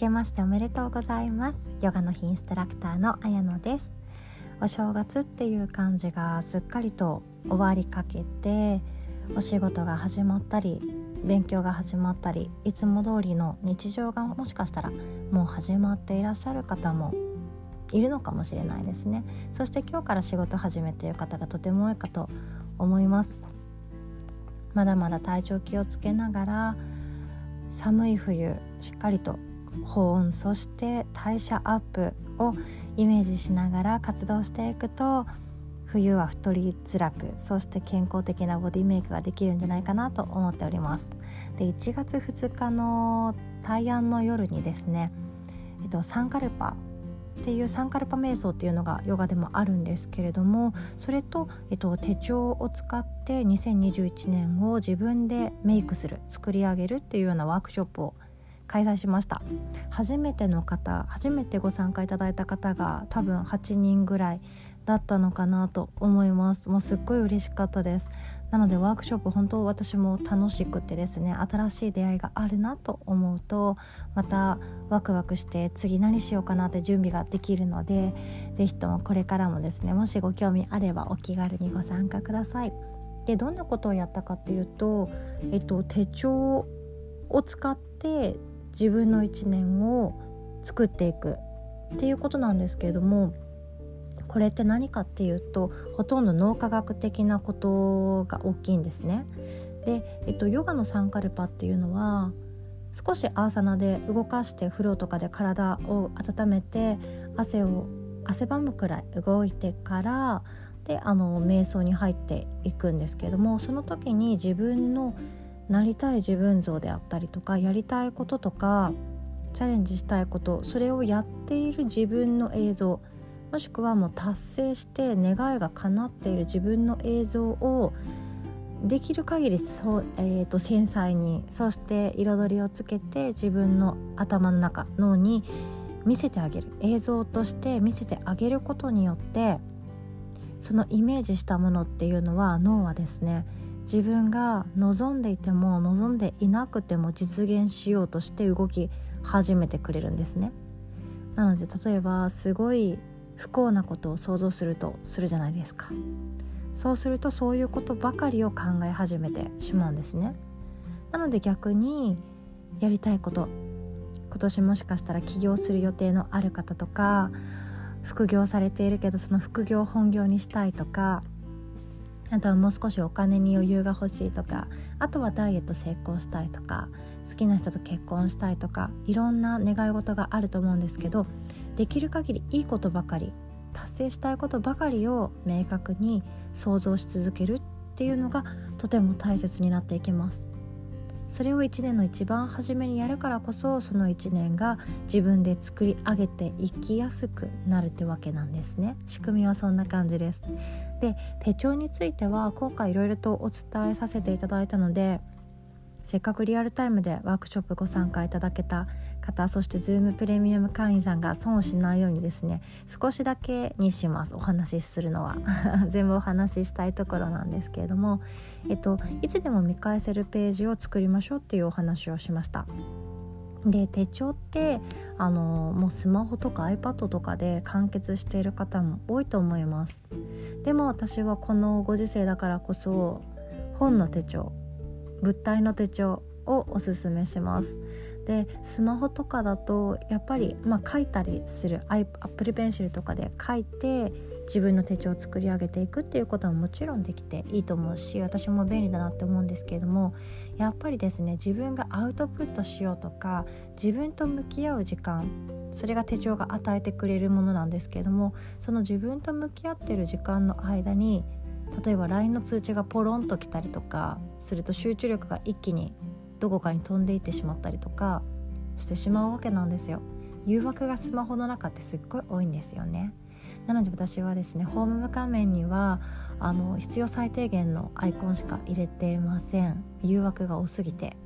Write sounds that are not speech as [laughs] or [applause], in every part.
けましておめでとうございます。ヨガの日インストラクターの綾乃です。お正月っていう感じがすっかりと終わりかけてお仕事が始まったり勉強が始まったりいつも通りの日常がもしかしたらもう始まっていらっしゃる方もいるのかもしれないですね。そして今日から仕事始めている方がとても多いかと思います。まだまだ体調気をつけながら寒い冬しっかりと保温そして代謝アップをイメージしながら活動していくと冬は太りづらくそして健康的なボディメイクができるんじゃないかなと思っております。で1月2日の大安の夜にですね、えっと、サンカルパっていうサンカルパ瞑想っていうのがヨガでもあるんですけれどもそれと、えっと、手帳を使って2021年を自分でメイクする作り上げるっていうようなワークショップを開催しました。初めての方初めてご参加いただいた方が多分8人ぐらいだったのかなと思います。もうすっごい嬉しかったです。なのでワークショップ本当私も楽しくてですね新しい出会いがあるなと思うとまたワクワクして次何しようかなって準備ができるので是非ともこれからもですねもしご興味あればお気軽にご参加ください。でどんなことをやったかっていうと、えっと、手帳を使って自分の1年を作っていくっていうことなんですけれどもこれって何かっていうとほとんど脳科学的なことが大きいんですね。で、えっと、ヨガのサンカルパっていうのは少しアーサナで動かして風呂とかで体を温めて汗を汗ばむくらい動いてからであの瞑想に入っていくんですけれどもその時に自分のなりたい自分像であったりとかやりたいこととかチャレンジしたいことそれをやっている自分の映像もしくはもう達成して願いが叶っている自分の映像をできる限りそう、えーと、繊細にそして彩りをつけて自分の頭の中脳に見せてあげる。映像として見せてあげることによってそのイメージしたものっていうのは脳はですね自分が望んでいても望んでいなくても実現しようとして動き始めてくれるんですね。なので例えばすごい不幸なことを想像するとするじゃないですか。そうするとそういうことばかりを考え始めてしまうんですね。なので逆にやりたいこと今年もしかしたら起業する予定のある方とか副業されているけどその副業を本業にしたいとかあとはもう少しお金に余裕が欲しいとかあとはダイエット成功したいとか好きな人と結婚したいとかいろんな願い事があると思うんですけどできる限りいいことばかり達成したいことばかりを明確に想像し続けるっていうのがとても大切になっていきます。それを1年の一番初めにやるからこそその1年が自分で作り上げていきやすくなるってわけなんですね。仕組みはそんな感じです。で手帳については今回いろいろとお伝えさせていただいたのでせっかくリアルタイムでワークショップご参加いただけた方そして Zoom プレミアム会員さんが損をしないようにですね少しだけにしますお話しするのは [laughs] 全部お話ししたいところなんですけれども、えっと、いつでも見返せるページを作りましょうっていうお話をしました。で手帳ってあのもうスマホとか iPad とかで完結している方も多いと思いますでも私はこのご時世だからこそ本の手帳物体の手帳をおすすめします。でスマホとかだとやっぱり、まあ、書いたりするアップルペンシルとかで書いて自分の手帳を作り上げていくっていうことはもちろんできていいと思うし私も便利だなって思うんですけれどもやっぱりですね自分がアウトプットしようとか自分と向き合う時間それが手帳が与えてくれるものなんですけれどもその自分と向き合ってる時間の間に例えば LINE の通知がポロンと来たりとかすると集中力が一気にどこかに飛んでいってしまったりとかしてしまうわけなんですよ。誘惑がスマホの中ってすっごい多いんですよね。なので私はですねホーム画面にはあの必要最低限のアイコンしか入れてません。誘惑が多すぎて。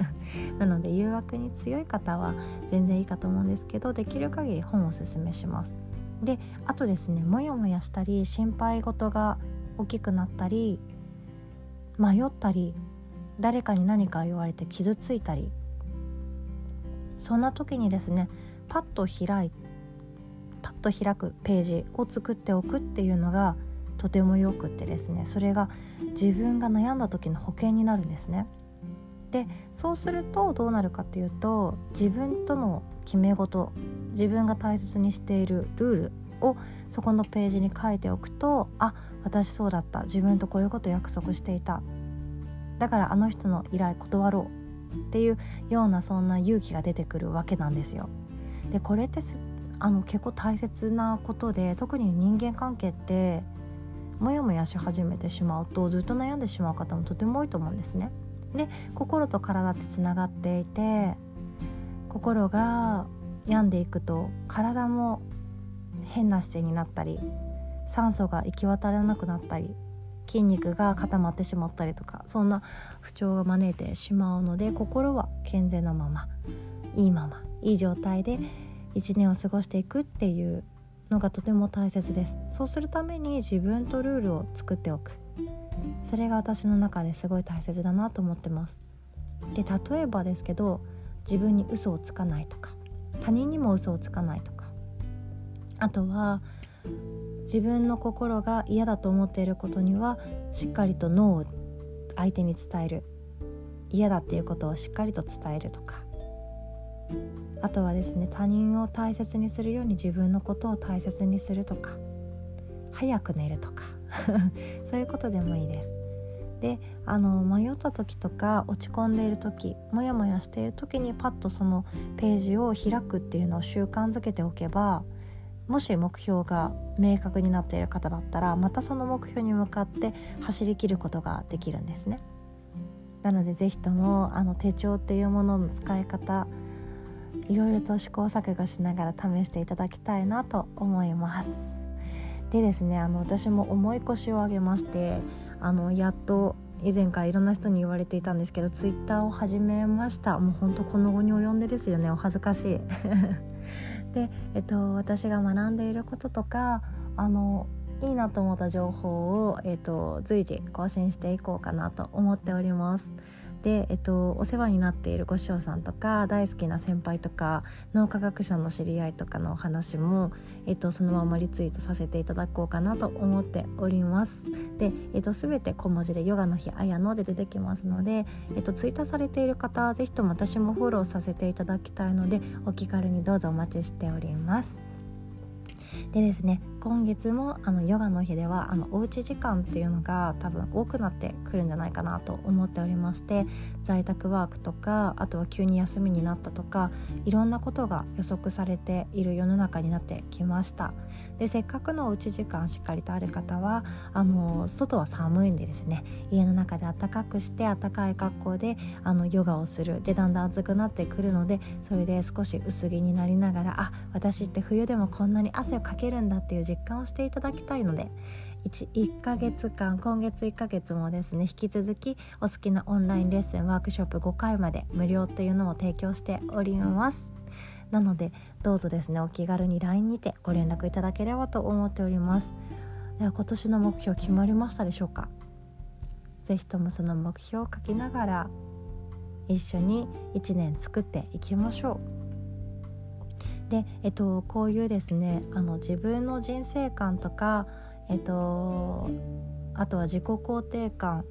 [laughs] なので誘惑に強い方は全然いいかと思うんですけどできる限り本をおすすめします。であとですねモヤモヤしたり心配事が大きくなったり迷ったり誰かに何か言われて傷ついたりそんな時にですねパッと開いパッと開くページを作っておくっていうのがとてもよくってですねそれが自分が悩んだ時の保険になるんですね。でそうするとどうなるかっていうと自分との決め事自分が大切にしているルールをそこのページに書いておくとあ私そうだった自分とこういうこと約束していただからあの人の依頼断ろうっていうようなそんな勇気が出てくるわけなんですよ。でこれってあの結構大切なことで特に人間関係ってモヤモヤし始めてしまうとずっと悩んでしまう方もとても多いと思うんですね。で心と体ってつながっていて心が病んでいくと体も変な姿勢になったり酸素が行き渡らなくなったり筋肉が固まってしまったりとかそんな不調が招いてしまうので心は健全なままいいままいい状態で一年を過ごしていくっていうのがとても大切です。そうするために自分とルールを作っておく。それが私の中ですごい大切だなと思ってます。で例えばですけど自分に嘘をつかないとか他人にも嘘をつかないとかあとは自分の心が嫌だと思っていることにはしっかりとノーを相手に伝える。嫌だっていうことをしっかりと伝えるとか。あとはですね他人を大切にするように自分のことを大切にするとか。早く寝るとか。[laughs] そういうことでもいいです。であの迷った時とか落ち込んでいる時モヤモヤしている時にパッとそのページを開くっていうのを習慣づけておけばもし目標が明確になっている方だったらまたその目標に向かって走りきることができるんですね。なので是非ともあの手帳っていうものの使い方いろいろと試行錯誤しながら試していただきたいなと思います。でですねあの私も重い腰を上げましてあのやっと以前からいろんな人に言われていたんですけどツイッターを始めました。もうほんとこの後に及んでですよね。お恥ずかしい。[laughs] で、えっと、私が学んでいることとかあのいいなと思った情報を、えっと、随時更新していこうかなと思っております。で、えっと、お世話になっているご師匠さんとか大好きな先輩とか脳科学者の知り合いとかのお話も、えっと、そのままリツイートさせていただこうかなと思っております。で、えっと、全て小文字でヨガの日あやので出てきますので、えっと、ツイートされている方は是非とも私もフォローさせていただきたいのでお気軽にどうぞお待ちしております。でですね今月もあのヨガの日ではあのおうち時間っていうのが多分多くなってくるんじゃないかなと思っておりまして在宅ワークとかあとは急に休みになったとかいろんなことが予測されている世の中になってきました。でせっかくのおうち時間しっかりとある方はあの外は寒いんでですね家の中で暖かくして暖かい格好であのヨガをする。でだんだん暑くなってくるのでそれで少し薄着になりながらあ私って冬でもこんなに汗をかけるんだっていう実感をしていただきたいので 1, 1ヶ月間今月1ヶ月もですね引き続きお好きなオンラインレッスンワークショップ5回まで無料っていうのを提供しております。なのでどうぞですねお気軽に LINE にてご連絡いただければと思っております。では今年の目標決まりましたでしょうか？是非ともその目標を書きながら一緒に1年作っていきましょう。で、えっと、こういうですねあの自分の人生観とか、えっと、あとは自己肯定感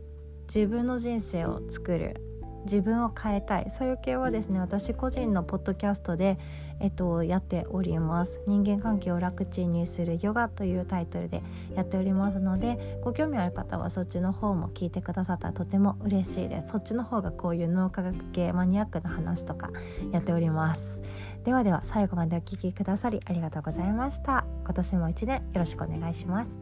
自分の人生を作る。自分を変えたい。そういう系はですね私個人のポッドキャストで、えっと、やっております。人間関係を楽ちんにするヨガというタイトルでやっておりますのでご興味ある方はそっちの方も聞いてくださったらとても嬉しいです。そっちの方がこういう脳科学系マニアックな話とかやっております。ではでは最後までお聴きくださりありがとうございました。今年も一年よろしくお願いします